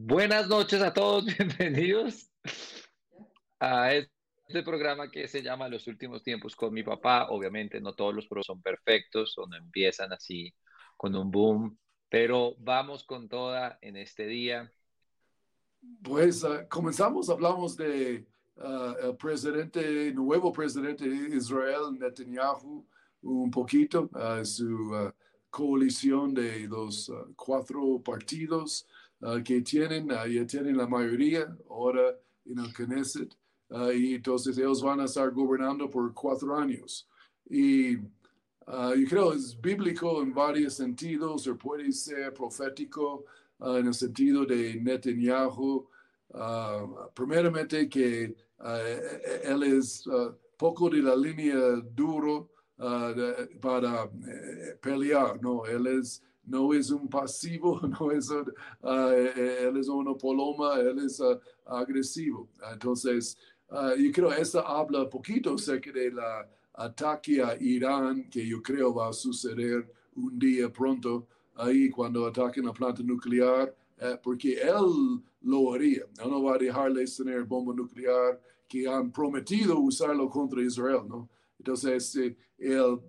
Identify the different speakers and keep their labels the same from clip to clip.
Speaker 1: Buenas noches a todos, bienvenidos a este programa que se llama Los últimos tiempos con mi papá. Obviamente no todos los programas son perfectos o no empiezan así con un boom, pero vamos con toda en este día.
Speaker 2: Pues uh, comenzamos, hablamos de presidente, nuevo presidente de Israel, Netanyahu, un poquito, uh, su coalición de los cuatro partidos que tienen, ya tienen la mayoría ahora en el Knesset, y entonces ellos van a estar gobernando por cuatro años. Y yo creo es bíblico en varios sentidos, o puede ser profético en el sentido de Netanyahu. primeramente que él es poco de la línea duro para eh, pelear, ¿no? Él es no es un pasivo, no es un, uh, él es una paloma, es uh, agresivo. Entonces, uh, yo creo que habla poquito acerca la ataque a Irán, que yo creo va a suceder un día pronto, ahí cuando ataquen la planta nuclear, eh, porque él lo haría. Él no va a dejarles tener bomba nuclear que han prometido usarlo contra Israel, ¿no? Entonces, el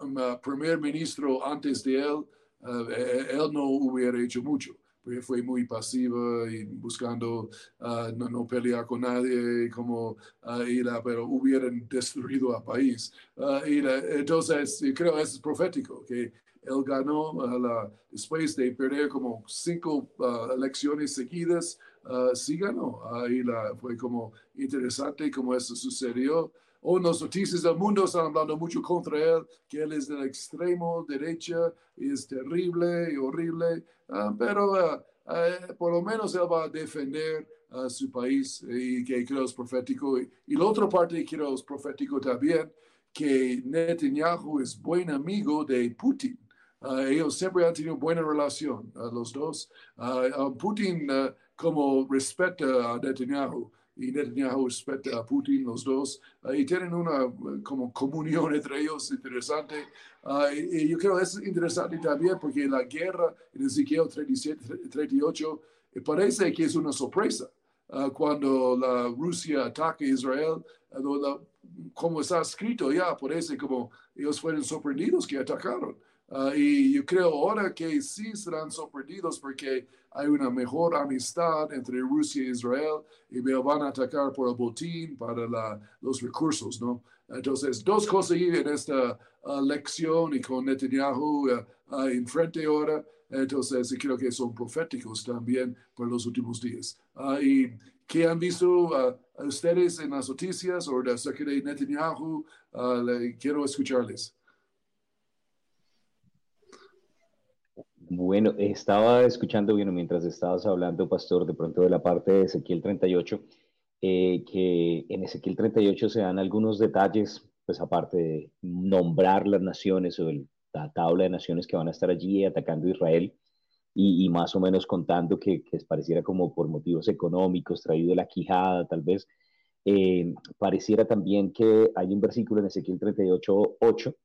Speaker 2: um, primer ministro antes de él, eh, él no hubiera hecho mucho, porque fue muy pasiva y buscando uh, no, pelear con nadie, como uh, pero hubieran destruido al país. Uh, entonces, creo que es profético, que él ganó la, después de perder como cinco elecciones seguidas, sí ganó. La, fue como interesante cómo eso sucedió o las noticias del mundo están hablando mucho contra él, que él es del extremo derecha, y es terrible y horrible, ah, pero ah, por lo menos él va a defender a su país y que creo es profético. Y, la otra parte creo es profético también, que Netanyahu es buen amigo de Putin. ellos siempre han tenido buena relación, los dos. Putin, como respeta a Netanyahu, y Netanyahu respeta a Putin, los dos, y tienen una como comunión entre ellos interesante. y, yo creo que es interesante también porque la guerra en Ezequiel 37, 38 eh, parece que es una sorpresa. cuando la Rusia ataca a Israel, como está escrito ya, parece como ellos fueron sorprendidos que atacaron. Ah, y yo creo ahora que sí serán sorprendidos porque hay una mejor amistad entre Rusia e Israel y van a atacar por el botín para la, los recursos, ¿no? Entonces, dos cosas en esta ah, lección y con Netanyahu uh, enfrente ahora, entonces creo que son proféticos también para los últimos días. y ¿Qué han visto ustedes en las noticias o de Netanyahu? quiero escucharles.
Speaker 3: Bueno, estaba escuchando, bueno, mientras estabas hablando, Pastor, de pronto de la parte de Ezequiel 38, eh, que en Ezequiel 38 se dan algunos detalles, pues aparte de nombrar las naciones o la tabla de naciones que van a estar allí atacando Israel, y, más o menos contando que, que pareciera como por motivos económicos, traído de la quijada, tal vez. Eh, pareciera también que hay un versículo en Ezequiel 38, 8,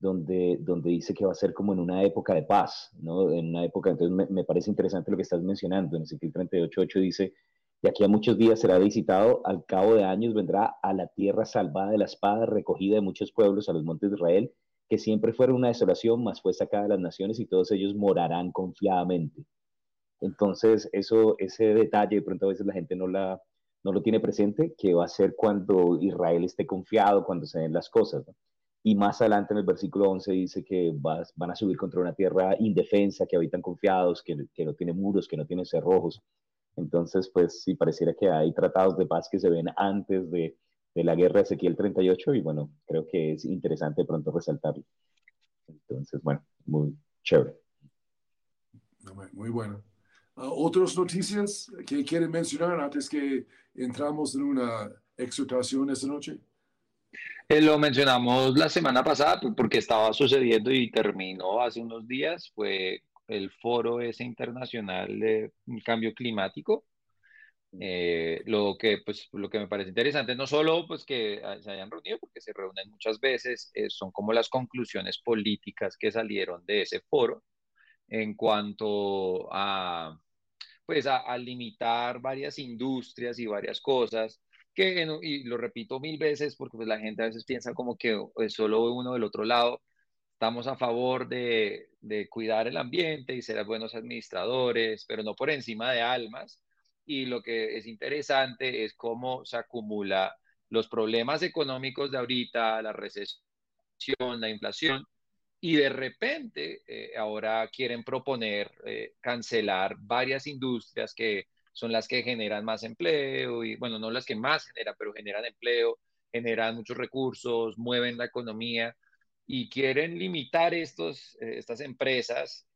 Speaker 3: donde, donde dice que va a ser como en una época de paz, ¿no? En una época, entonces me, parece interesante lo que estás mencionando, en Ezequiel 38.8 dice, de aquí a muchos días será visitado, al cabo de años vendrá a la tierra salvada de la espada, recogida de muchos pueblos, a los montes de Israel, que siempre fueron una desolación, mas fue sacada de las naciones y todos ellos morarán confiadamente. Entonces, eso, ese detalle de pronto a veces la gente no, la, no lo tiene presente, que va a ser cuando Israel esté confiado, cuando se den las cosas. ¿no? Y más adelante en el versículo 11 dice que van a subir contra una tierra indefensa, que habitan confiados, que, que no tiene muros, que no tiene cerrojos. Entonces, pues sí, pareciera que hay tratados de paz que se ven antes de, de la guerra de Ezequiel 38 y bueno, creo que es interesante pronto resaltarlo. Entonces, bueno, muy chévere.
Speaker 2: Muy bueno. Uh, ¿Otras noticias que quieren mencionar antes que entramos en una exhortación esta noche?
Speaker 1: Eh, lo mencionamos la semana pasada pues, porque estaba sucediendo y terminó hace unos días, fue el foro ese internacional de cambio climático. Eh, lo, que, pues, lo que me parece interesante, no solo pues, que se hayan reunido, porque se reúnen muchas veces, eh, son como las conclusiones políticas que salieron de ese foro en cuanto a pues a, limitar varias industrias y varias cosas, y lo repito mil veces porque pues la gente a veces piensa como que es solo uno del otro lado, estamos a favor de, de cuidar el ambiente y ser buenos administradores, pero no por encima de almas, y lo que es interesante es cómo se acumula los problemas económicos de ahorita, la recesión, la inflación, y de repente eh, ahora quieren proponer eh, cancelar varias industrias que son las que generan más empleo y bueno, no las que más generan, pero generan empleo, generan muchos recursos, mueven la economía y quieren limitar estos, eh, estas empresas,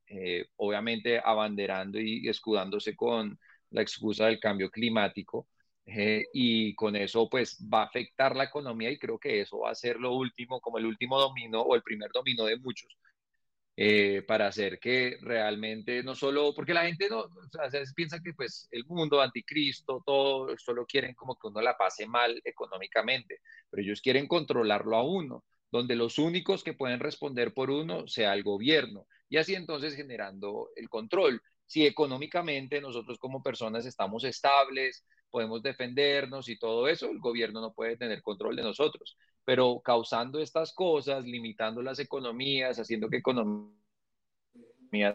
Speaker 1: obviamente abanderando y escudándose con la excusa del cambio climático. Eh, y con eso pues va a afectar la economía y creo que eso va a ser lo último, como el último dominó o el primer dominó de muchos, eh, para hacer que realmente no solo, porque la gente no, o piensa que pues el mundo, anticristo, todo, solo quieren como que uno la pase mal económicamente, pero ellos quieren controlarlo a uno, donde los únicos que pueden responder por uno sea el gobierno, y así entonces generando el control. Si económicamente nosotros como personas estamos estables, podemos defendernos y todo eso, el gobierno no puede tener control de nosotros. Pero causando estas cosas, limitando las economías, haciendo que economías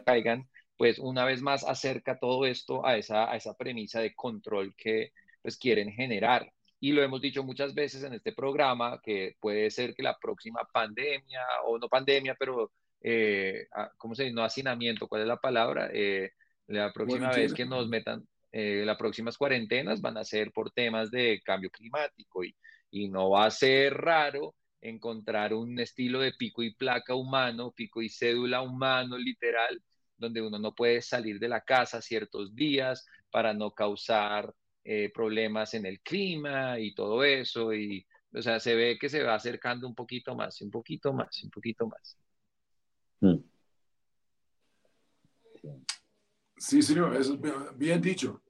Speaker 1: caigan, pues una vez más acerca todo esto a esa, a esa premisa de control que pues quieren generar. Y lo hemos dicho muchas veces en este programa, que puede ser que la próxima pandemia, o no pandemia, pero, eh, ¿cómo se dice? No hacinamiento, ¿cuál es la palabra? Eh, la próxima vez que nos metan, eh, las próximas cuarentenas van a ser por temas de cambio climático y, y no va a ser raro encontrar un estilo de pico y placa humano, pico y cédula humano, literal, donde uno no puede salir de la casa ciertos días para no causar eh, problemas en el clima y todo eso. Y, o sea, se ve que se va acercando un poquito más, un poquito más, un poquito más. Mm.
Speaker 2: Sí, señor, eso es bien dicho.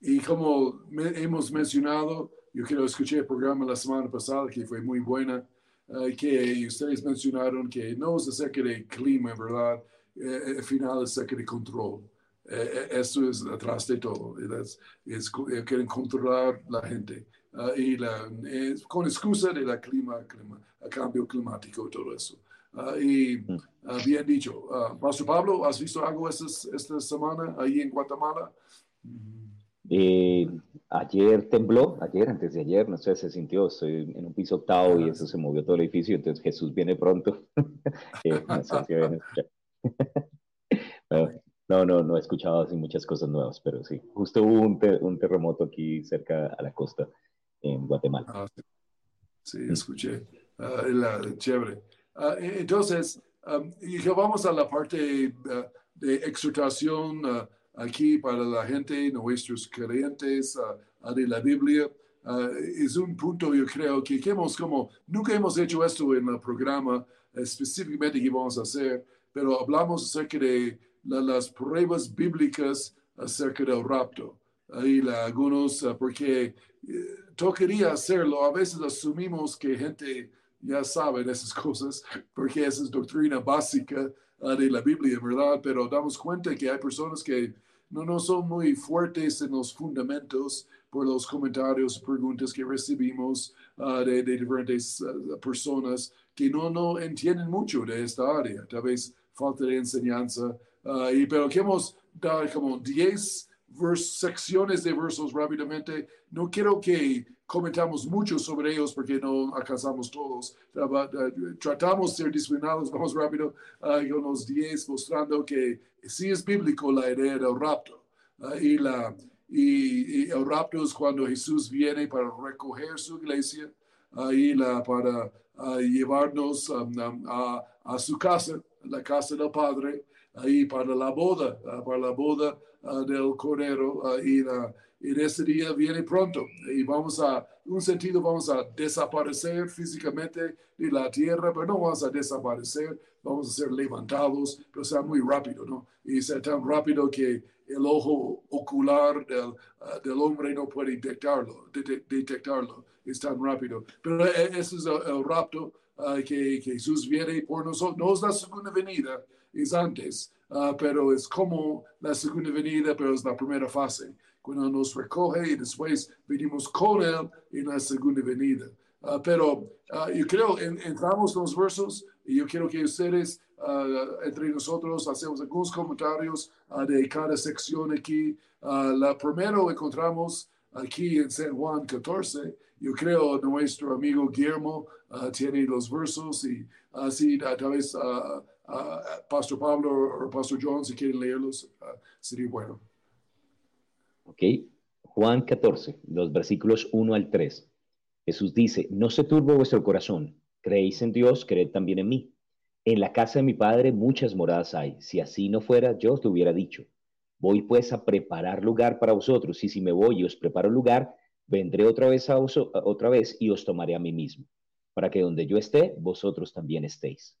Speaker 2: y como hemos mencionado, yo quiero escuchar el programa la semana pasada que fue muy buena, eh, que ustedes mencionaron que no es acerca de clima, ¿verdad? Eh, al final es acerca de control. Eh, eso es atrás de todo. Es, es, quieren controlar la gente. y la, con excusa de la clima, clima, cambio climático, todo eso. Ah, y ah, bien dicho, uh, Pastor Pablo, ¿has visto algo esta, esta semana ahí en Guatemala?
Speaker 3: Eh, ayer tembló, ayer, antes de ayer, no sé, se sintió, estoy en un piso octavo y ah, eso se movió todo el edificio, entonces Jesús viene pronto. Eh, no, no, no, he escuchado así muchas cosas nuevas, pero sí, justo hubo un, un terremoto aquí cerca a la costa en Guatemala.
Speaker 2: sí. escuché, la, chévere. Ah, e, entonces, vamos a la parte ah, de exhortación ah, aquí para la gente, nuestros creyentes de la Biblia. es un punto, yo creo, que, hemos como, nunca hemos hecho esto en el programa específicamente que vamos a hacer, pero hablamos acerca de las pruebas bíblicas acerca del rapto. Ahí algunos, porque eh, tocaría hacerlo, a veces asumimos que gente ya saben esas cosas, porque esa es doctrina básica de la Biblia, ¿verdad? Pero damos cuenta que hay personas que no, no son muy fuertes en los fundamentos por los comentarios, preguntas que recibimos ah, de, diferentes ah, personas que no, no entienden mucho de esta área, tal vez falta de enseñanza, y, pero queremos dar como 10 secciones de versos rápidamente. No quiero que comentamos mucho sobre ellos porque no alcanzamos todos. Tratamos de ser disciplinados, vamos rápido, uh, con los 10 mostrando que sí es bíblico la idea del rapto. Ah, y, la, y, el rapto es cuando Jesús viene para recoger su iglesia y la, para llevarnos a, a, su casa, la casa del Padre, ahí para la boda, para la boda del Cordero y la en ese día viene pronto y vamos a, en un sentido, vamos a desaparecer físicamente de la tierra, pero no vamos a desaparecer, vamos a ser levantados, pero sea muy rápido, ¿no? Y sea tan rápido que el ojo ocular del, ah, del hombre no puede detectarlo, detectarlo, es tan rápido. Pero e, ese es el, rapto uh, que, que, Jesús viene por nosotros, no es la segunda venida, es antes, uh, pero es como la segunda venida, pero es la primera fase, cuando nos recoge y después venimos con Él en la segunda venida. Uh, pero uh, yo creo, en, entramos en los versos y yo quiero que ustedes, entre nosotros, hacemos algunos comentarios de cada sección aquí. la primero encontramos aquí en San Juan 14. Yo creo nuestro amigo Guillermo tiene los versos y así tal vez Pastor Pablo o Pastor John, si quieren leerlos, sería bueno.
Speaker 3: Ok, Juan 14, los versículos 1 al 3. Jesús dice, no se turbe vuestro corazón, creéis en Dios, creed también en mí. En la casa de mi Padre muchas moradas hay, si así no fuera, yo os lo hubiera dicho. Voy pues a preparar lugar para vosotros, y si me voy y os preparo lugar, vendré otra vez, a otra vez y os tomaré a mí mismo, para que donde yo esté, vosotros también estéis.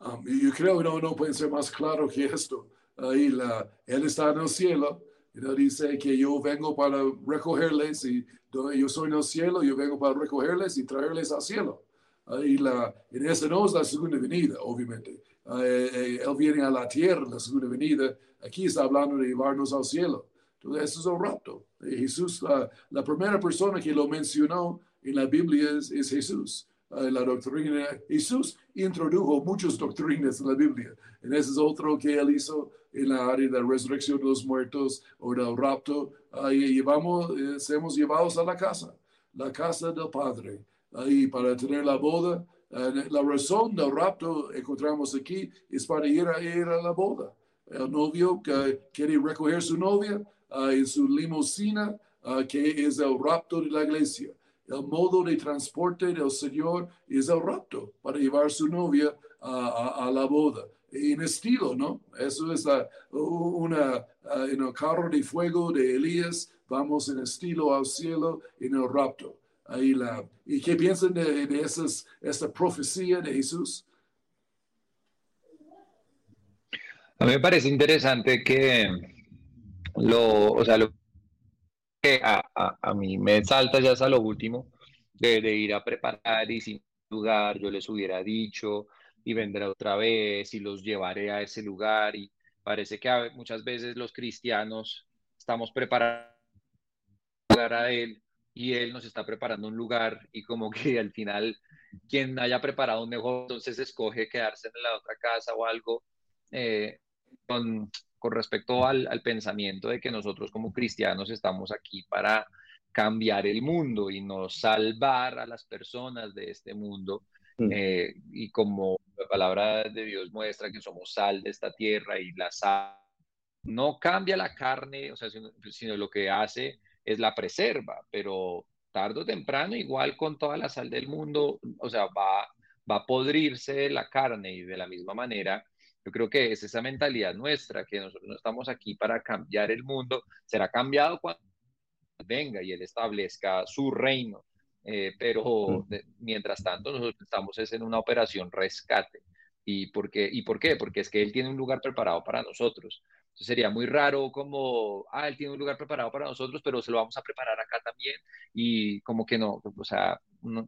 Speaker 2: Um, yo creo que no, no puede ser más claro que esto. Ahí él está en el cielo. Y dice que yo vengo para recogerles y yo soy en el cielo, yo vengo para recogerles y traerles al cielo. Y la, en esa no es la segunda venida, obviamente. Eh, eh, él viene a la tierra, la segunda venida. Aquí está hablando de llevarnos al cielo. Entonces, eso es un rapto. Jesús, la, primera persona que lo mencionó en la Biblia es Jesús. La doctrina. Jesús introdujo muchas doctrinas en la Biblia. En ese es otro que él hizo en la área de la resurrección de los muertos o del rapto. Ahí llevamos, eh, seremos llevados a la casa, la casa del Padre, ahí para tener la boda. Eh, la razón del rapto encontramos aquí es para ir a, ir a la boda. El novio que quiere recoger su novia en su limusina, que es el rapto de la iglesia el modo de transporte del Señor es el rapto para llevar su novia a, la boda. En estilo, ¿no? Eso es una, en el carro de fuego de Elías, vamos en estilo al cielo en el rapto. Ahí la, ¿Y qué piensan de, de esas, esta profecía de Jesús?
Speaker 1: A mí me parece interesante que lo, o sea, lo que a, mí me salta ya hasta lo último, de, ir a preparar y sin lugar yo les hubiera dicho y vendré otra vez y los llevaré a ese lugar y parece que muchas veces los cristianos estamos preparando a él y él nos está preparando un lugar y como que al final quien haya preparado un mejor entonces escoge quedarse en la otra casa o algo eh, con, con respecto al, pensamiento de que nosotros como cristianos estamos aquí para cambiar el mundo y no salvar a las personas de este mundo. Mm. Eh, y como la palabra de Dios muestra que somos sal de esta tierra y la sal no cambia la carne, o sea, sino, lo que hace es la preserva, pero tarde o temprano, igual con toda la sal del mundo, o sea, va, va a podrirse la carne y de la misma manera yo creo que es esa mentalidad nuestra, que nosotros no estamos aquí para cambiar el mundo, será cambiado cuando venga y Él establezca su reino. Eh, pero mientras tanto nosotros estamos es en una operación rescate. ¿Y por, qué? ¿Y por qué? Porque es que Él tiene un lugar preparado para nosotros. Entonces sería muy raro como, ah, Él tiene un lugar preparado para nosotros, pero se lo vamos a preparar acá también. Y como que no, o sea,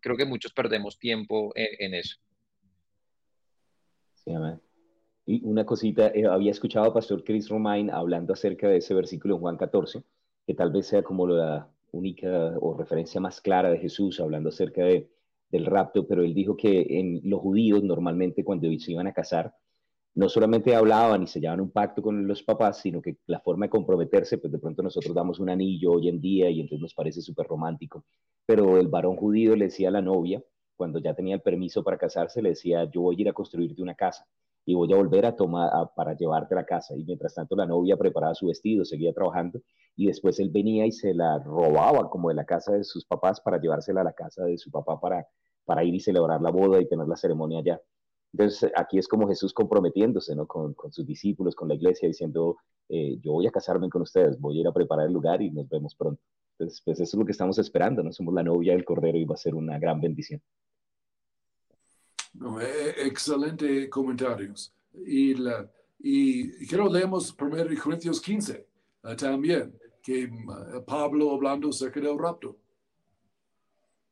Speaker 1: creo que muchos perdemos tiempo en, eso.
Speaker 3: Sí, amén. Una cosita, eh, había escuchado a Pastor Chris Romain hablando acerca de ese versículo en Juan 14, que tal vez sea como la única o referencia más clara de Jesús hablando acerca de, del rapto, pero él dijo que en los judíos normalmente cuando se iban a casar, no solamente hablaban y sellaban un pacto con los papás, sino que la forma de comprometerse, pues de pronto nosotros damos un anillo hoy en día y entonces nos parece súper romántico, pero el varón judío le decía a la novia, cuando ya tenía el permiso para casarse, le decía, yo voy a ir a construirte una casa y voy a volver a tomar para llevarte a la casa. Y mientras tanto la novia preparaba su vestido, seguía trabajando y después él venía y se la robaba como de la casa de sus papás para llevársela a la casa de su papá para, para ir y celebrar la boda y tener la ceremonia allá. Entonces aquí es como Jesús comprometiéndose ¿no? con, con sus discípulos, con la iglesia, diciendo, eh, yo voy a casarme con ustedes, voy a ir a preparar el lugar y nos vemos pronto. Entonces, pues eso es lo que estamos esperando, ¿no? Somos la novia del Cordero y va a ser una gran bendición.
Speaker 2: No, e, excelente comentarios. Y, la, y quiero leemos 1 Corintios 15 uh, también, que uh, Pablo hablando acerca del rapto.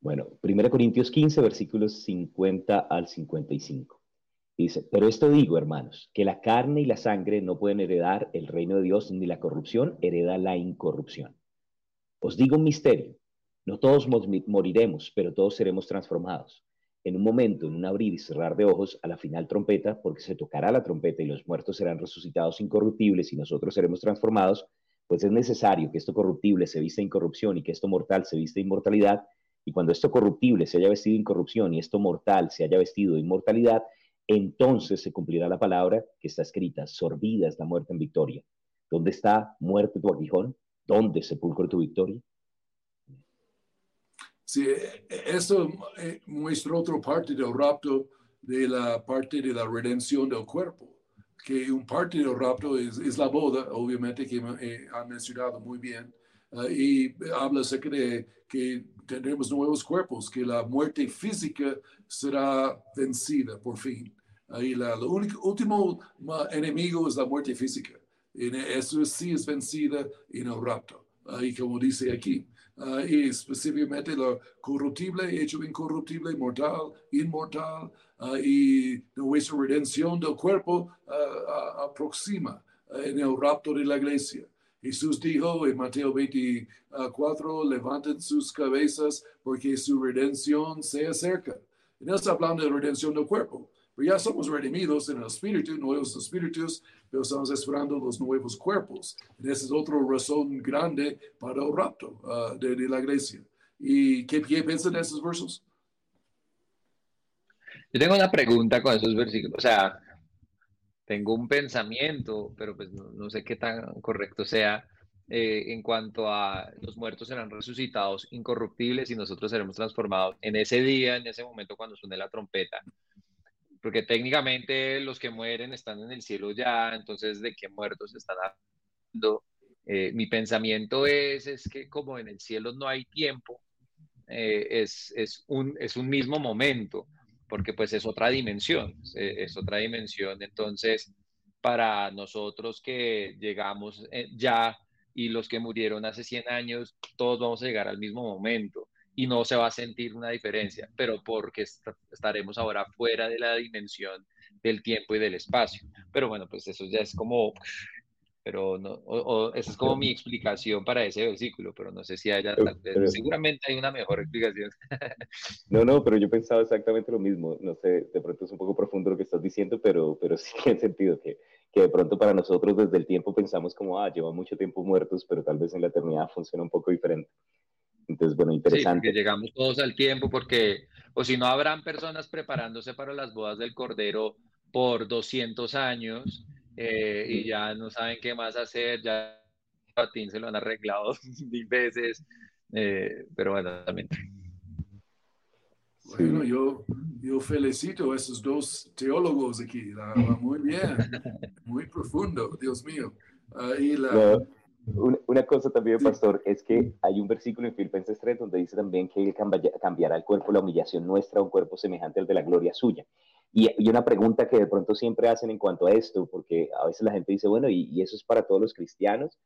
Speaker 3: Bueno, 1 Corintios 15, versículos 50 al 55. Dice, pero esto digo, hermanos, que la carne y la sangre no pueden heredar el reino de Dios, ni la corrupción hereda la incorrupción. Os digo un misterio, no todos moriremos, pero todos seremos transformados. En un momento, en un abrir y cerrar de ojos, a la final trompeta, porque se tocará la trompeta y los muertos serán resucitados incorruptibles y nosotros seremos transformados, pues es necesario que esto corruptible se vista incorrupción y que esto mortal se vista inmortalidad. Y cuando esto corruptible se haya vestido incorrupción y esto mortal se haya vestido inmortalidad, entonces se cumplirá la palabra que está escrita, sorbida es la muerte en victoria. ¿Dónde está muerte tu aguijón? ¿Dónde sepulcro tu victoria?
Speaker 2: Sí, e, e, eso eh, muestra otra parte del rapto, de la parte de la redención del cuerpo, que un parte del rapto es, la boda, obviamente, que eh, han mencionado muy bien, ah, y habla acerca de que tendremos nuevos cuerpos, que la muerte física será vencida por fin. Ahí la, el último enemigo es la muerte física. Y eso sí es vencida en el rapto. Ahí como dice aquí. Uh, y específicamente lo corruptible, hecho incorruptible, mortal, inmortal, uh, y nuestra redención del cuerpo uh, aproxima en el rapto de la iglesia. Jesús dijo en Mateo 24, levanten sus cabezas porque su redención se acerca. Y no está hablando de redención del cuerpo, ya somos redimidos en el espíritu, nuevos espíritus, pero estamos esperando los nuevos cuerpos. Esa es otra razón grande para el rapto uh, de, la iglesia. ¿Y qué, piensan de esos versos?
Speaker 1: Yo tengo una pregunta con esos versículos. O sea, tengo un pensamiento, pero pues no, sé qué tan correcto sea. Eh, en cuanto a los muertos serán resucitados incorruptibles y nosotros seremos transformados en ese día, en ese momento cuando suene la trompeta porque técnicamente los que mueren están en el cielo ya, entonces de qué muertos están hablando. Eh, mi pensamiento es, es que como en el cielo no hay tiempo, eh, es, es, un, es un mismo momento, porque pues es otra dimensión, es, otra dimensión. Entonces, para nosotros que llegamos eh, ya y los que murieron hace 100 años, todos vamos a llegar al mismo momento y no se va a sentir una diferencia, pero porque estaremos ahora fuera de la dimensión del tiempo y del espacio. Pero bueno, pues eso ya es como, pero no, o, esa es como mi explicación para ese versículo, pero no sé si haya, seguramente hay una mejor explicación.
Speaker 3: No, no, pero yo pensaba exactamente lo mismo, no sé, de pronto es un poco profundo lo que estás diciendo, pero, pero sí tiene sentido que, que de pronto para nosotros desde el tiempo pensamos como, ah, lleva mucho tiempo muertos, pero tal vez en la eternidad funciona un poco diferente. Entonces, bueno, interesante.
Speaker 1: Sí, que llegamos todos al tiempo porque, o si no, habrán personas preparándose para las bodas del Cordero por 200 años eh, y ya no saben qué más hacer, ya patín se lo han arreglado mil veces, eh, pero bueno, también.
Speaker 2: Bueno, yo, yo felicito a esos dos teólogos aquí, muy bien, muy profundo, Dios mío. Ahí la,
Speaker 3: una, cosa también, pastor, es que hay un versículo en Filipenses 3 donde dice también que Él cambiará el cuerpo, la humillación nuestra, un cuerpo semejante al de la gloria suya. Y, y, una pregunta que de pronto siempre hacen en cuanto a esto, porque a veces la gente dice, bueno, ¿y, eso es para todos los cristianos?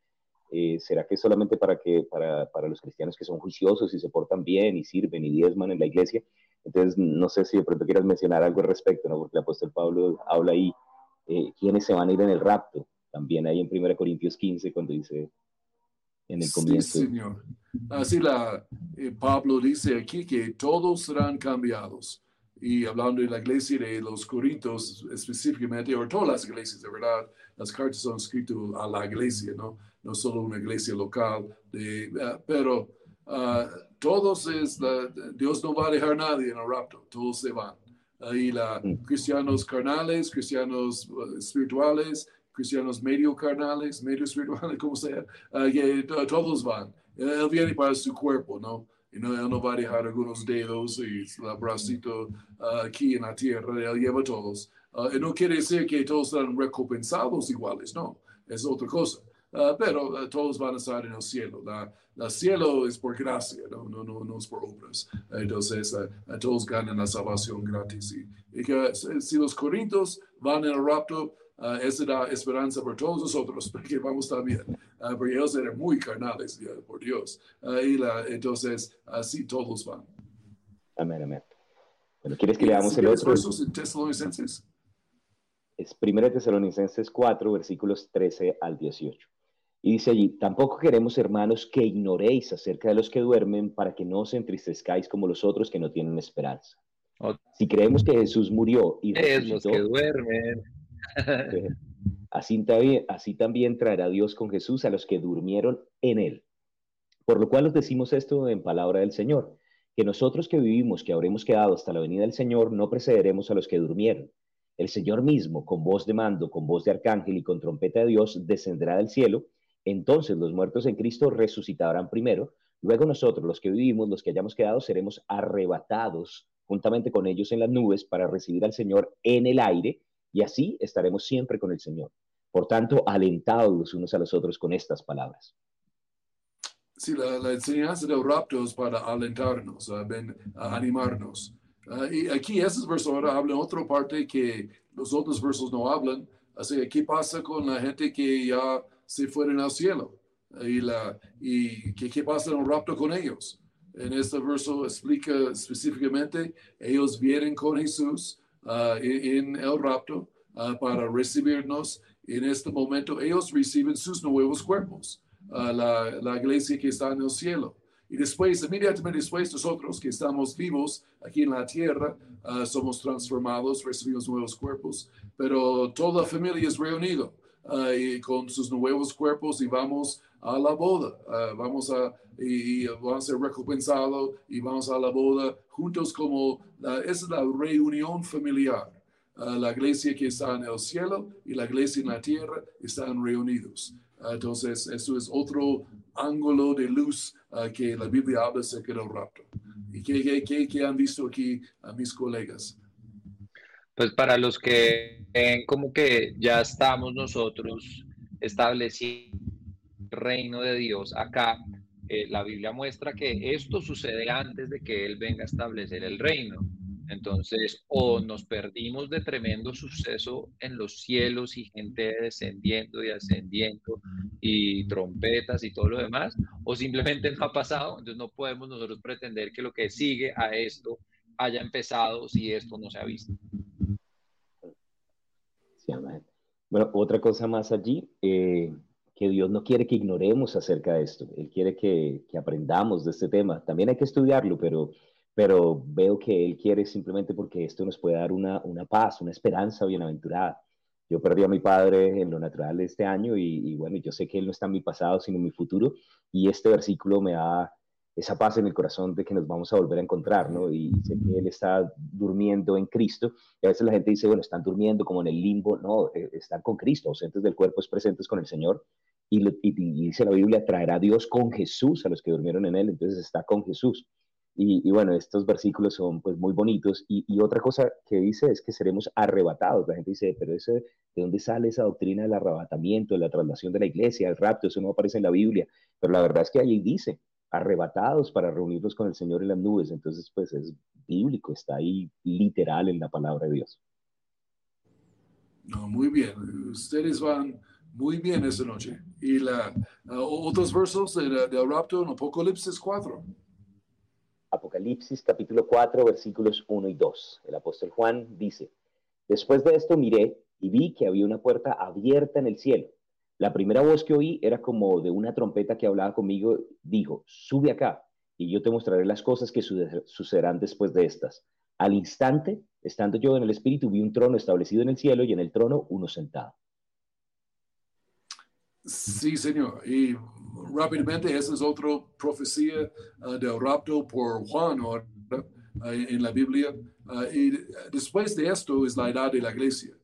Speaker 3: Eh, ¿Será que es solamente para, que, para, para, los cristianos que son juiciosos y se portan bien y sirven y diezman en la iglesia? Entonces, no sé si de pronto quieras mencionar algo al respecto, ¿no? Porque el apóstol Pablo habla ahí, eh, ¿quiénes se van a ir en el rapto? También ahí en 1 Corintios 15 cuando dice en el comienzo.
Speaker 2: Sí, Señor. Así la, eh, Pablo dice aquí que todos serán cambiados. Y hablando de la iglesia de los Corintios específicamente, o todas las iglesias, de verdad, las cartas son escritas a la iglesia, ¿no? No solo una iglesia local, de, uh, pero uh, todos es, la, Dios no va a dejar a nadie en el rapto, todos se van. Ahí la, mm. cristianos carnales, cristianos uh, espirituales, cristianos medio carnales, medio espirituales, como sea, uh, que todos van. Él viene para su cuerpo, ¿no? Y no, él no va a dejar algunos dedos y el bracito uh, aquí en la tierra, él lleva todos. Uh, y no quiere decir que todos serán recompensados iguales, no, es otra cosa. Uh, pero todos van a estar en el cielo. La, la cielo es por gracia, no, no, no, no es por obras. Entonces, todos ganan la salvación gratis. Y, y que si los corintios van en el rapto, Uh, esa da esperanza por todos nosotros, porque vamos también, uh, porque ellos eran muy carnales, por Dios. Uh, y la, entonces, así todos van.
Speaker 3: Amén, amén. Bueno, ¿quieres que leamos el otro?
Speaker 2: versos en Tesalonicenses?
Speaker 3: Es 1 Tesalonicenses 4, versículos 13 al 18. Y dice allí, tampoco queremos, hermanos, que ignoréis acerca de los que duermen para que no os entristezcáis como los otros que no tienen esperanza. Si creemos que Jesús murió y
Speaker 1: es los que duermen.
Speaker 3: así, también, así traerá Dios con Jesús a los que durmieron en él. Por lo cual os decimos esto en palabra del Señor, que nosotros que vivimos, que habremos quedado hasta la venida del Señor, no precederemos a los que durmieron. El Señor mismo, con voz de mando, con voz de arcángel y con trompeta de Dios, descenderá del cielo. Entonces los muertos en Cristo resucitarán primero. Luego nosotros, los que vivimos, los que hayamos quedado, seremos arrebatados juntamente con ellos en las nubes para recibir al Señor en el aire y así estaremos siempre con el Señor. Por tanto, alentados los unos a los otros con estas palabras.
Speaker 2: Sí, la, enseñanza del rapto es para alentarnos, animarnos. Ah, y aquí ese verso ahora habla en otra parte que los otros versos no hablan. Así, ¿qué pasa con la gente que ya se fueron al cielo? Y, la, y ¿qué, qué pasa en el rapto con ellos? En este verso explica específicamente, ellos vienen con Jesús ah, en, el rapto ah, para recibirnos. En este momento ellos reciben sus nuevos cuerpos, uh, la, la, iglesia que está en el cielo. Y después, inmediatamente después, nosotros que estamos vivos aquí en la tierra, somos transformados, recibimos nuevos cuerpos, pero toda la familia es reunida con sus nuevos cuerpos y vamos a la boda. Uh, vamos a, y, vamos a ser recompensados y vamos a la boda juntos como es la reunión familiar. Uh, la iglesia que está en el cielo y la iglesia en la tierra están reunidos. Uh, entonces, eso es otro ángulo de luz que la Biblia habla acerca del rapto. ¿Y qué, qué, qué, han visto aquí a mis colegas?
Speaker 1: Pues para los que ven como que ya estamos nosotros establecidos reino de Dios acá, eh, la Biblia muestra que esto sucede antes de que Él venga a establecer el reino. Entonces, o nos perdimos de tremendo suceso en los cielos y gente descendiendo y ascendiendo y trompetas y todo lo demás, o simplemente no ha pasado, entonces no podemos nosotros pretender que lo que sigue a esto haya empezado si esto no se ha visto.
Speaker 3: Bueno, otra cosa más allí, eh, que Dios no quiere que ignoremos acerca de esto, Él quiere que, que, aprendamos de este tema. También hay que estudiarlo, pero, pero veo que Él quiere simplemente porque esto nos puede dar una, una paz, una esperanza bienaventurada. Yo perdí a mi padre en lo natural este año y, y, bueno, yo sé que Él no está en mi pasado, sino en mi futuro, y este versículo me da esa paz en el corazón de que nos vamos a volver a encontrar, ¿no? Y que Él está durmiendo en Cristo, y a veces la gente dice, bueno, están durmiendo como en el limbo, no, eh, están con Cristo, ausentes del cuerpo, es presentes con el Señor, y, dice la Biblia, traerá Dios con Jesús a los que durmieron en él, entonces está con Jesús. Y, bueno, estos versículos son pues muy bonitos. Y, otra cosa que dice es que seremos arrebatados. La gente dice, pero ¿de dónde sale esa doctrina del arrebatamiento, de la traslación de la iglesia, el rapto? Eso no aparece en la Biblia. Pero la verdad es que ahí dice, arrebatados para reunirnos con el Señor en las nubes. Entonces, pues es bíblico, está ahí literal en la palabra de Dios.
Speaker 2: No, muy bien. Ustedes van muy bien esa noche. Y la, uh, otros versos de, de rapto en Apocalipsis 4.
Speaker 3: Apocalipsis capítulo 4 versículos 1 y 2. El apóstol Juan dice, después de esto miré y vi que había una puerta abierta en el cielo. La primera voz que oí era como de una trompeta que hablaba conmigo, dijo, sube acá y yo te mostraré las cosas que sucederán después de estas. Al instante, estando yo en el Espíritu, vi un trono establecido en el cielo y en el trono uno sentado.
Speaker 2: Sí, Señor. Y rápidamente, esa es otra profecía uh, del rapto por Juan uh, en la Biblia. Uh, y después de esto es la edad de la iglesia.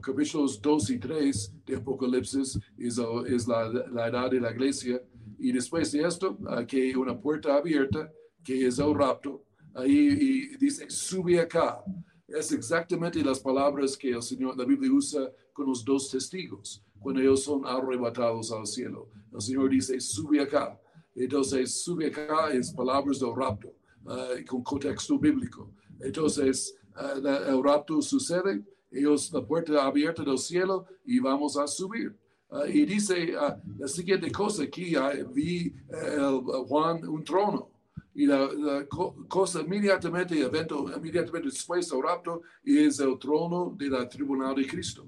Speaker 2: Capítulos 2 y 3 de Apocalipsis es, es la, la, edad de la iglesia. Y después de esto, que hay una puerta abierta, que es el rapto. y, y dice, sube acá. Es exactamente las palabras que el Señor, la Biblia usa con los dos testigos cuando ellos son arrebatados al cielo. El Señor dice, sube acá. Entonces, sube acá es palabras del rapto, uh, con contexto bíblico. Entonces, uh, el rapto sucede, ellos, la puerta abierta del cielo y vamos a subir. Uh, y dice la siguiente cosa, aquí vi Juan un trono y la, cosa inmediatamente, evento inmediatamente después del rapto, es el trono de la tribunal de Cristo.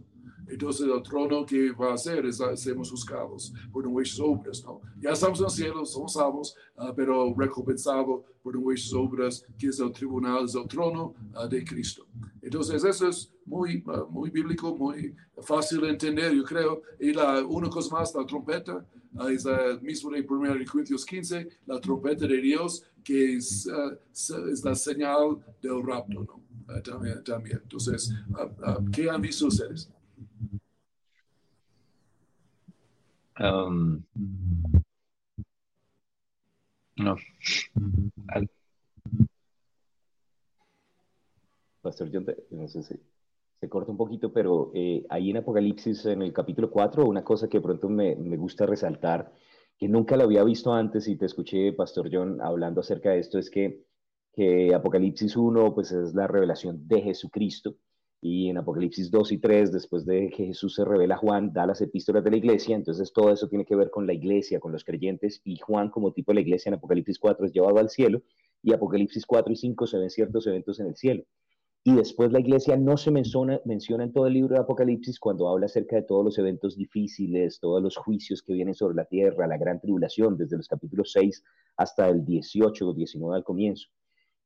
Speaker 2: Entonces el trono que va a hacer es seremos juzgados por nuestras obras, ¿no? Ya estamos en el cielo, somos salvos, uh, pero recompensados por nuestras obras, que es el tribunal, es el trono uh, de Cristo. Entonces eso es muy, uh, muy bíblico, muy fácil de entender, yo creo. Y la, una cosa más, la trompeta, es el mismo de 1 Corintios 15, la trompeta de Dios, que es, es la señal del rapto, ¿no? también, también. Entonces, ¿qué han visto ustedes?
Speaker 1: No.
Speaker 3: Pastor John, no sé si se corta un poquito, pero eh, ahí en Apocalipsis, en el capítulo 4, una cosa que pronto me, me, gusta resaltar, que nunca lo había visto antes y te escuché, Pastor John, hablando acerca de esto, es que, que Apocalipsis 1, pues es la revelación de Jesucristo y en Apocalipsis 2 y 3, después de que Jesús se revela a Juan, da las epístolas de la iglesia, entonces todo eso tiene que ver con la iglesia, con los creyentes, y Juan como tipo de la iglesia en Apocalipsis 4 es llevado al cielo, y Apocalipsis 4 y 5 se ven ciertos eventos en el cielo. Y después la iglesia no se menciona, menciona en todo el libro de Apocalipsis cuando habla acerca de todos los eventos difíciles, todos los juicios que vienen sobre la tierra, la gran tribulación, desde los capítulos 6 hasta el 18 o 19 al comienzo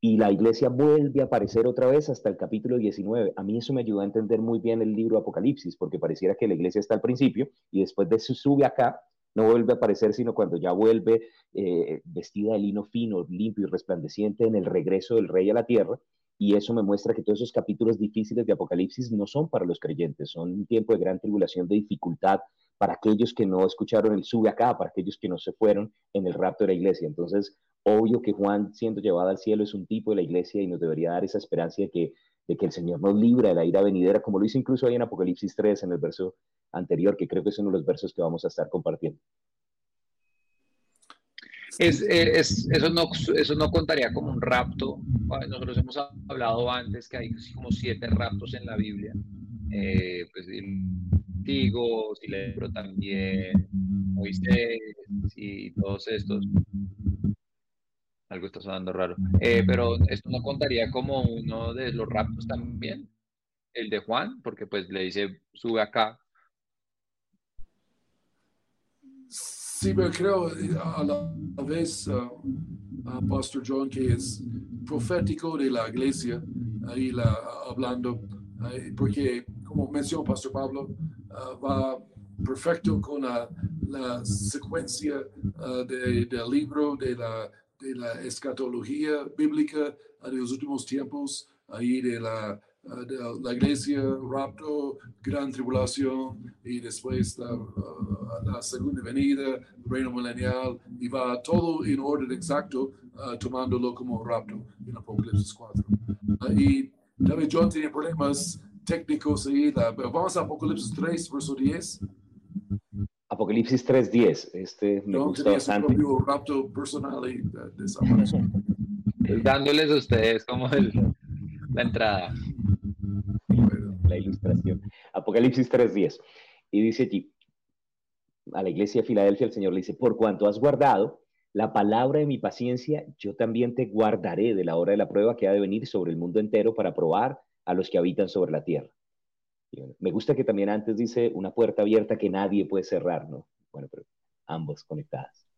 Speaker 3: y la iglesia vuelve a aparecer otra vez hasta el capítulo 19. A mí eso me ayudó a entender muy bien el libro Apocalipsis, porque pareciera que la iglesia está al principio y después de eso sube acá, no vuelve a aparecer sino cuando ya vuelve eh, vestida de lino fino, limpio y resplandeciente en el regreso del rey a la tierra. Y eso me muestra que todos esos capítulos difíciles de Apocalipsis no son para los creyentes, son un tiempo de gran tribulación, de dificultad para aquellos que no escucharon el sube acá, para aquellos que no se fueron en el rapto de la iglesia. Entonces, Obvio que Juan, siendo llevado al cielo, es un tipo de la iglesia y nos debería dar esa esperanza de que, de que el Señor nos libra de la ira venidera, como lo hizo incluso ahí en Apocalipsis 3, en el verso anterior, que creo que es uno de los versos que vamos a estar compartiendo.
Speaker 1: Es, es, eso, no, eso no contaría como un rapto. Nosotros hemos hablado antes que hay como siete raptos en la Biblia. Eh, pues el Tigo, Silebro también, Moisés y todos estos algo está sonando raro. Eh, pero esto no contaría como uno de los raptos también, el de Juan, porque pues le dice, sube acá.
Speaker 2: Sí, pero creo eh, a la vez, uh, Pastor John, que es profético de la iglesia, ahí la, hablando, porque como mencionó Pastor Pablo, va perfecto con la, la secuencia uh, de, del libro de la de la escatología bíblica de los últimos tiempos, ahí de la, de la iglesia, rapto, gran tribulación y después la, segunda venida, reino milenial, y va todo en orden exacto, uh, tomándolo como rapto en Apocalipsis 4. Uh, y David John tiene problemas técnicos ahí, pero vamos a Apocalipsis 3, verso 10.
Speaker 3: Apocalipsis 3.10, este me no, gusta bastante.
Speaker 2: rapto personal y
Speaker 1: Dándoles a ustedes como el, la entrada.
Speaker 3: La ilustración. Apocalipsis 3.10. Y dice allí, a la iglesia de Filadelfia el Señor le dice, por cuanto has guardado la palabra de mi paciencia, yo también te guardaré de la hora de la prueba que ha de venir sobre el mundo entero para probar a los que habitan sobre la tierra. Me gusta que también antes dice una puerta abierta que nadie puede cerrar, ¿no? Bueno, pero ambos conectadas.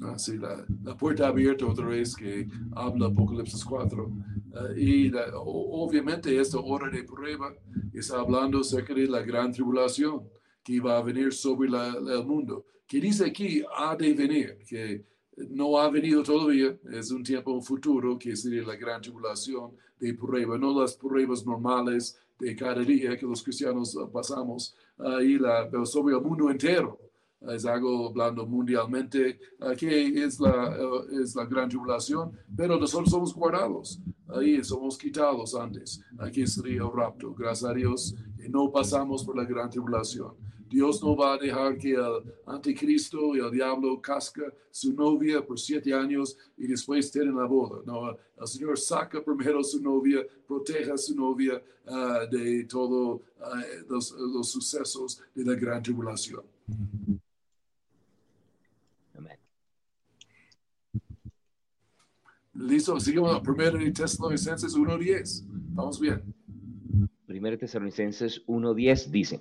Speaker 2: Ah, sí, la, la, puerta abierta otra vez que habla Apocalipsis 4. Uh, y obviamente esta hora de prueba está hablando acerca de la gran tribulación que va a venir sobre la, el mundo. Que dice aquí, ha de venir, que no ha venido todavía, es un tiempo futuro que sería la gran tribulación de prueba, no las pruebas normales de cada día que los cristianos uh, pasamos, ahí la, sobre el mundo entero. Es algo hablando mundialmente, que es la, uh, es la gran tribulación, pero nosotros somos guardados, ahí somos quitados antes. Aquí sería el rapto. Gracias a Dios, no pasamos por la gran tribulación. Dios no va a dejar que el anticristo y el diablo casca su novia por siete años y después tienen la boda. No, el Señor saca primero su novia, proteja a su novia uh, de todos uh, los, los, sucesos de la gran tribulación. Listo, seguimos a 1 Tesalonicenses 1.10. Vamos bien.
Speaker 3: 1 Tesalonicenses 1.10 dice,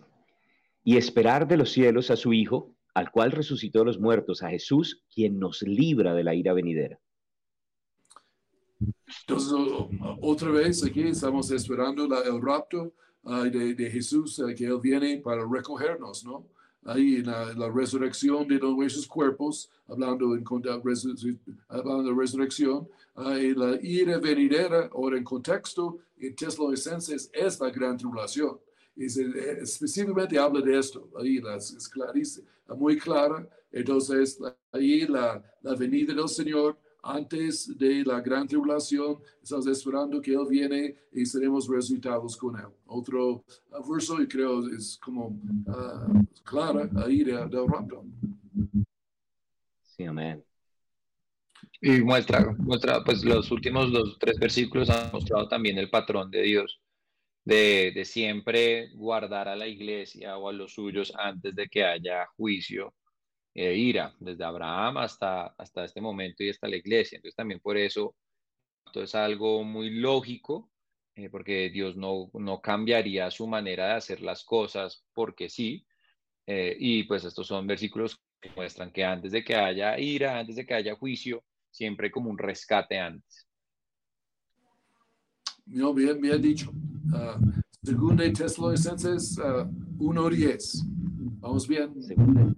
Speaker 3: y esperar de los cielos a su Hijo, al cual resucitó los muertos, a Jesús, quien nos libra de la ira venidera.
Speaker 2: Entonces, otra vez aquí estamos esperando el rapto de, Jesús, que Él viene para recogernos, ¿no? Ahí en la, resurrección de nuestros cuerpos, hablando, en, hablando de resurrección, y la ira venidera, ahora en contexto, en Tesalonicenses, es la gran tribulación. Y específicamente habla de esto, ahí es clarísimo, muy clara. Entonces, ahí la, la venida del Señor antes de la gran tribulación, estamos esperando que Él viene y seremos resucitados con Él. Otro uh, verso, y creo es como uh, clara ahí del rapto.
Speaker 3: Sí, amén.
Speaker 1: Y muestra, muestra, pues los últimos dos, tres versículos han mostrado también el patrón de Dios, de, de siempre guardar a la iglesia o a los suyos antes de que haya juicio eh, ira, desde Abraham hasta, hasta este momento y hasta la iglesia. Entonces también por eso esto es algo muy lógico, eh, porque Dios no, no cambiaría su manera de hacer las cosas porque sí. Eh, y pues estos son versículos que muestran que antes de que haya ira, antes de que haya juicio, siempre como un rescate antes.
Speaker 2: No, bien, bien dicho. Uh, segunda Tesalonicenses uh, 1.10. Vamos bien.
Speaker 3: Segunda,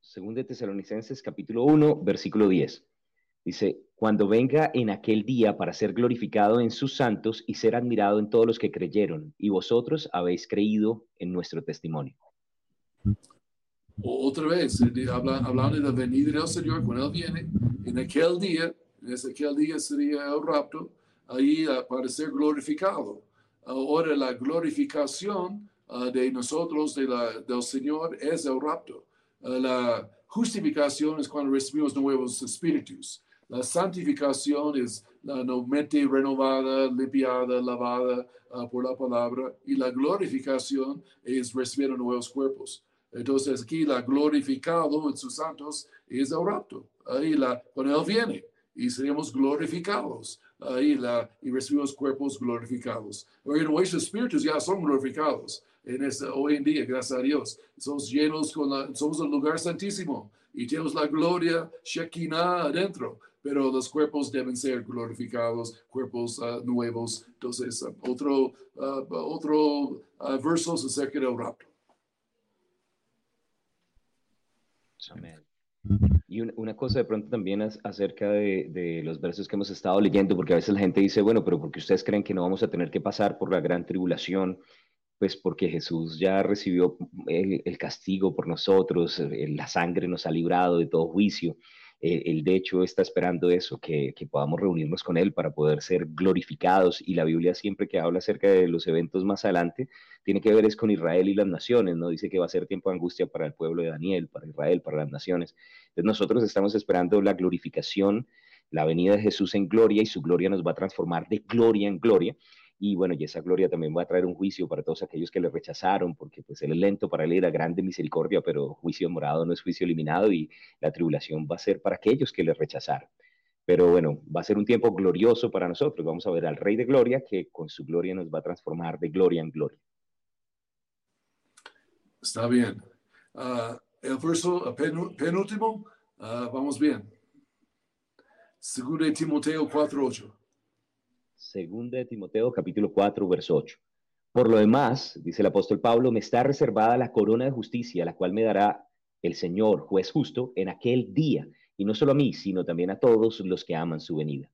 Speaker 3: segunda Tesalonicenses capítulo 1, versículo 10. Dice, cuando venga en aquel día para ser glorificado en sus santos y ser admirado en todos los que creyeron, y vosotros habéis creído en nuestro testimonio.
Speaker 2: Otra vez, eh, hablando de la venida del Señor, cuando Él viene, en aquel día, en ese aquel día sería el rapto, ahí para ser glorificado. Ahora la glorificación uh, de nosotros, de la, del Señor, es el rapto. Uh, la justificación es cuando recibimos nuevos espíritus. La santificación es la mente renovada, limpiada, lavada por la palabra. Y la glorificación es recibir nuevos cuerpos. Entonces aquí la glorificado en sus santos es el rapto. Ahí la, cuando Él viene y seremos glorificados ahí la, y recibimos cuerpos glorificados. Nuestros espíritus ya son glorificados en este, hoy en día, gracias a Dios. Somos llenos con la, somos el lugar santísimo y tenemos la gloria Shekinah adentro, pero los cuerpos deben ser glorificados, cuerpos uh, nuevos. Entonces, uh, otro, uh, otro verso acerca del rapto.
Speaker 3: Amén. Y una cosa de pronto también acerca de, los versos que hemos estado leyendo, porque a veces la gente dice, bueno, pero porque ustedes creen que no vamos a tener que pasar por la gran tribulación, pues porque Jesús ya recibió el, el castigo por nosotros, la sangre nos ha librado de todo juicio. Eh, él de hecho está esperando eso, que, podamos reunirnos con Él para poder ser glorificados. Y la Biblia siempre que habla acerca de los eventos más adelante, tiene que ver es con Israel y las naciones, ¿no? Dice que va a ser tiempo de angustia para el pueblo de Daniel, para Israel, para las naciones. Entonces nosotros estamos esperando la glorificación, la venida de Jesús en gloria y su gloria nos va a transformar de gloria en gloria y bueno, y esa gloria también va a traer un juicio para todos aquellos que le rechazaron, porque pues él es lento para él era grande misericordia, pero juicio morado no es juicio eliminado y la tribulación va a ser para aquellos que le rechazaron. Pero bueno, va a ser un tiempo glorioso para nosotros. Vamos a ver al Rey de Gloria que con su gloria nos va a transformar de gloria en gloria.
Speaker 2: Está bien. Ah, el verso penúltimo, uh, vamos bien. Segundo Timoteo 4.8.
Speaker 3: Segunda de Timoteo capítulo 4, verso 8. Por lo demás, dice el apóstol Pablo, me está reservada la corona de justicia, la cual me dará el Señor, juez justo, en aquel día, y no solo a mí, sino también a todos los que aman su venida.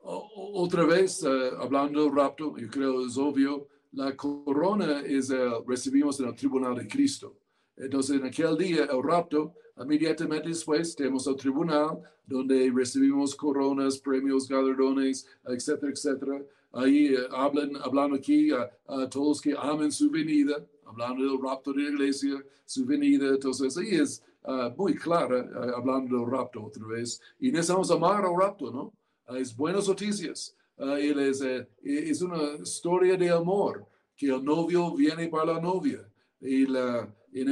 Speaker 2: Otra vez, eh, hablando rapto, yo creo es obvio, la corona es, recibimos en el tribunal de Cristo. Entonces, en aquel día, el rapto, inmediatamente después, tenemos el tribunal donde recibimos coronas, premios, galardones, etcétera, etcétera. Ahí uh, hablan, hablando aquí a, todos los que amen su venida, hablando del rapto de la iglesia, su venida. Entonces, ahí es uh, muy clara, uh, hablando del rapto otra vez. Y necesitamos amar al rapto, ¿no? es buenas noticias. él es, es una historia de amor, que el novio viene para la novia. Y la, y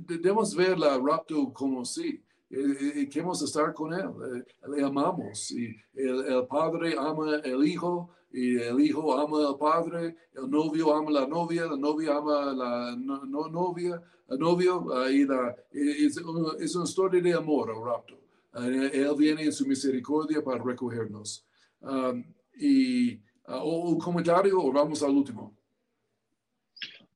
Speaker 2: debemos ver la rapto como sí. queremos estar con Él, le amamos. Y el, Padre ama el Hijo y el Hijo ama al Padre, el novio ama la novia, la novia ama la no, novia, el novio, y la, es, es, una historia de amor, el rapto. Él viene en su misericordia para recogernos. Um, y uh, un comentario o vamos al último.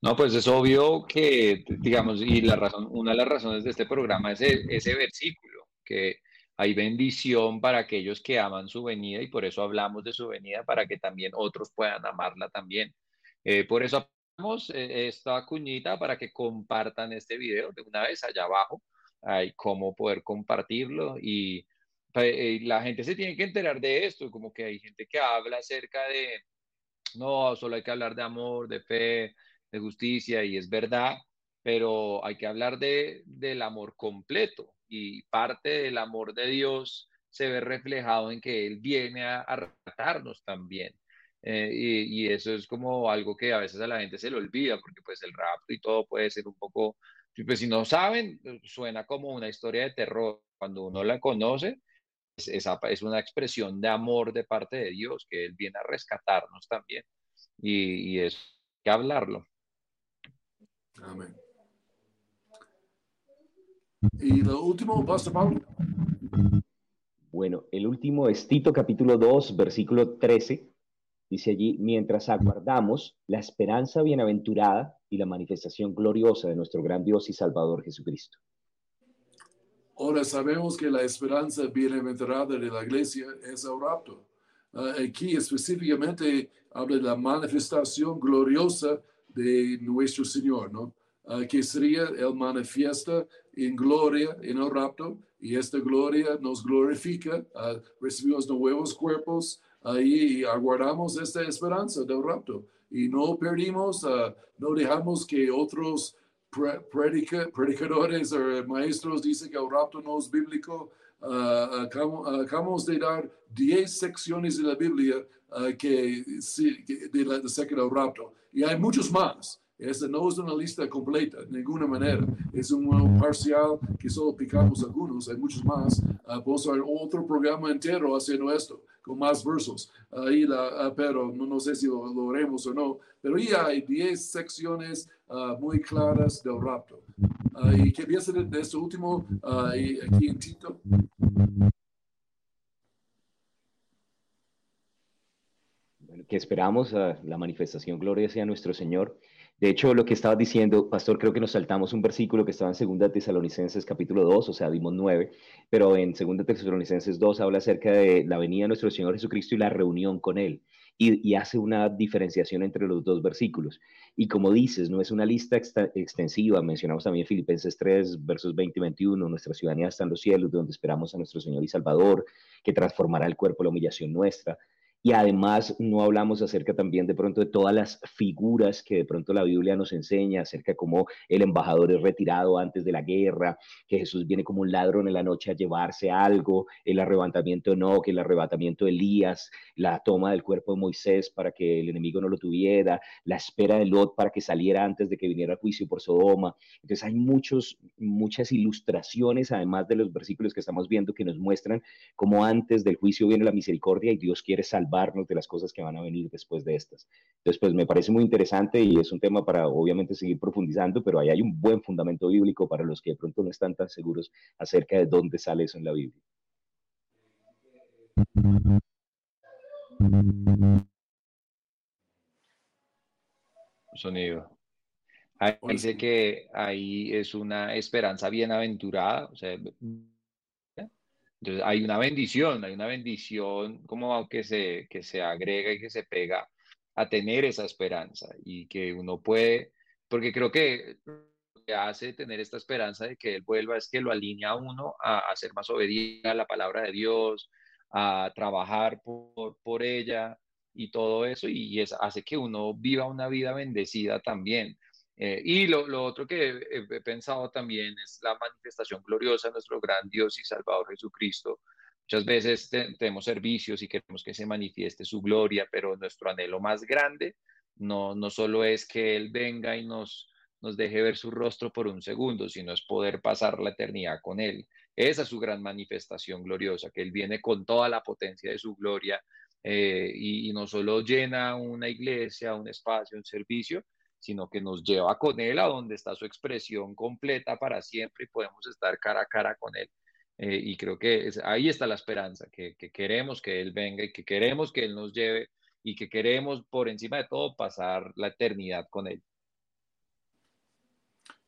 Speaker 1: No, pues es obvio que, digamos, y la razón, una de las razones de este programa es e, ese versículo, que hay bendición para aquellos que aman su venida y por eso hablamos de su venida, para que también otros puedan amarla también. Eh, por eso hacemos eh, esta cuñita para que compartan este video de una vez allá abajo, hay cómo poder compartirlo y eh, la gente se tiene que enterar de esto, como que hay gente que habla acerca de, no, solo hay que hablar de amor, de fe, de justicia y es verdad, pero hay que hablar de, del amor completo y parte del amor de Dios se ve reflejado en que Él viene a, a también. Eh, y, y, eso es como algo que a veces a la gente se le olvida, porque pues el rapto y todo puede ser un poco, pues si no saben, suena como una historia de terror. Cuando uno la conoce, es, es una expresión de amor de parte de Dios, que Él viene a rescatarnos también. Y, y es que hablarlo.
Speaker 2: Amén. Y lo último, Pastor Pablo.
Speaker 3: Bueno, el último es Tito capítulo 2, versículo 13. Dice allí, mientras aguardamos la esperanza bienaventurada y la manifestación gloriosa de nuestro gran Dios y Salvador Jesucristo.
Speaker 2: Ahora sabemos que la esperanza bienaventurada de la iglesia es el rapto. Ah, aquí específicamente habla de la manifestación gloriosa de nuestro Señor, ¿no? Uh, que sería el manifiesta en gloria en el rapto y esta gloria nos glorifica, uh, recibimos nuevos cuerpos ahí y aguardamos esta esperanza del rapto y no perdimos, uh, no dejamos que otros predicadores o maestros dicen que el rapto no es bíblico. acabamos, de dar 10 secciones de la Biblia que, de la, de del rapto y hay muchos más. Esta no es una lista completa, de ninguna manera. Es un parcial que solo picamos algunos, hay muchos más. Uh, podemos hacer otro programa entero haciendo esto, con más versos. Ahí uh, pero no, no, sé si lo, lo, haremos o no. Pero ya hay 10 secciones uh, muy claras del rapto. ¿Y qué piensa de, de, esto último aquí en Tito?
Speaker 3: Que esperamos la manifestación, gloria sea nuestro Señor. De hecho, lo que estabas diciendo, pastor, creo que nos saltamos un versículo que estaba en 2 Tesalonicenses capítulo 2, o sea, dimos 9, pero en 2 Tesalonicenses 2 habla acerca de la venida de nuestro Señor Jesucristo y la reunión con Él. Y, hace una diferenciación entre los dos versículos. Y como dices, no es una lista extensiva, mencionamos también Filipenses 3, versos 20 y 21, nuestra ciudadanía está en los cielos, donde esperamos a nuestro Señor y Salvador, que transformará el cuerpo la humillación nuestra. Y además no hablamos acerca también de pronto de todas las figuras que de pronto la Biblia nos enseña, acerca como el embajador es retirado antes de la guerra, que Jesús viene como un ladrón en la noche a llevarse algo, el arrebatamiento de Enoch, el arrebatamiento de Elías, la toma del cuerpo de Moisés para que el enemigo no lo tuviera, la espera de Lot para que saliera antes de que viniera el juicio por Sodoma. Entonces hay muchos, muchas ilustraciones, además de los versículos que estamos viendo, que nos muestran cómo antes del juicio viene la misericordia y Dios quiere salvar de las cosas que van a venir después de estas. Entonces, pues me parece muy interesante y es un tema para obviamente seguir profundizando, pero ahí hay un buen fundamento bíblico para los que de pronto no están tan seguros acerca de dónde sale eso en la Biblia.
Speaker 1: Sonido. Ahí dice que ahí es una esperanza bienaventurada, o sea, entonces hay una bendición, hay una bendición como que se, que se agrega y que se pega a tener esa esperanza y que uno puede, porque creo que lo que hace tener esta esperanza de que Él vuelva es que lo alinea a uno a, ser más obediente a la palabra de Dios, a trabajar por, por ella y todo eso y, es, hace que uno viva una vida bendecida también. Eh, y lo, otro que he, pensado también es la manifestación gloriosa de nuestro gran Dios y Salvador Jesucristo. Muchas veces tenemos servicios y queremos que se manifieste su gloria, pero nuestro anhelo más grande no, no solo es que Él venga y nos, nos deje ver su rostro por un segundo, sino es poder pasar la eternidad con Él. esa es su gran manifestación gloriosa, que Él viene con toda la potencia de su gloria eh, y, no solo llena una iglesia, un espacio, un servicio, sino que nos lleva con Él a donde está su expresión completa para siempre y podemos estar cara a cara con Él. Eh, y creo que ahí está la esperanza, que, queremos que Él venga y que queremos que Él nos lleve y que queremos por encima de todo pasar la eternidad con Él.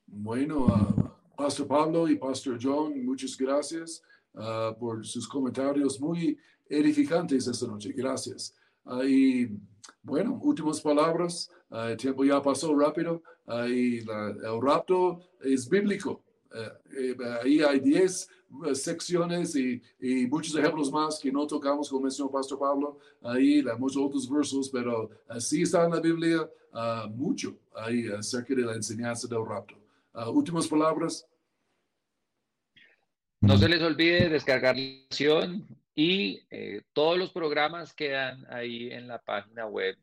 Speaker 2: Bueno, uh, Pastor Pablo y Pastor John, muchas gracias uh, por sus comentarios muy edificantes esta noche. Gracias. Uh, y bueno, últimas palabras. el tiempo ya pasó rápido. y el rapto es bíblico. Eh, ahí hay 10 eh, secciones y, y, muchos ejemplos más que no tocamos, como mencionó Pastor Pablo. Ahí muchos otros versos, pero así está en la Biblia mucho ahí acerca de la enseñanza del rapto. Ah, últimas palabras.
Speaker 1: No se les olvide descargar la lección y eh, todos los programas quedan ahí en la página web,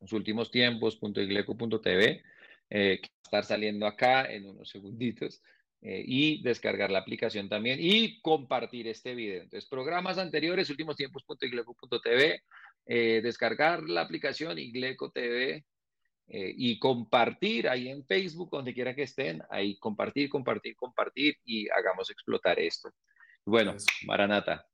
Speaker 1: los últimos tiempos.igleco.tv, eh, que va a estar saliendo acá en unos segunditos. Eh, y descargar la aplicación también y compartir este video. Entonces, programas anteriores, últimos tiempos.igleco.tv, eh, descargar la aplicación Igleco TV y compartir ahí en Facebook, donde quiera que estén, ahí compartir, compartir, compartir y hagamos explotar esto. Bueno, Maranata.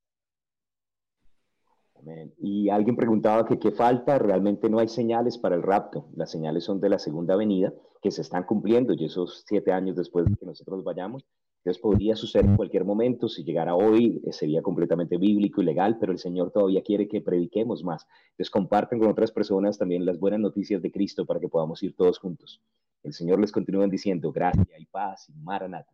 Speaker 3: Y alguien preguntaba que qué falta, realmente no hay señales para el rapto, las señales son de la segunda venida que se están cumpliendo y esos siete años después de que nosotros vayamos, entonces podría suceder en cualquier momento, si llegara hoy eh, sería completamente bíblico y legal, pero el Señor todavía quiere que prediquemos más. Entonces comparten con otras personas también las buenas noticias de Cristo para que podamos ir todos juntos. El Señor les continúa diciendo gracia y paz y maranata.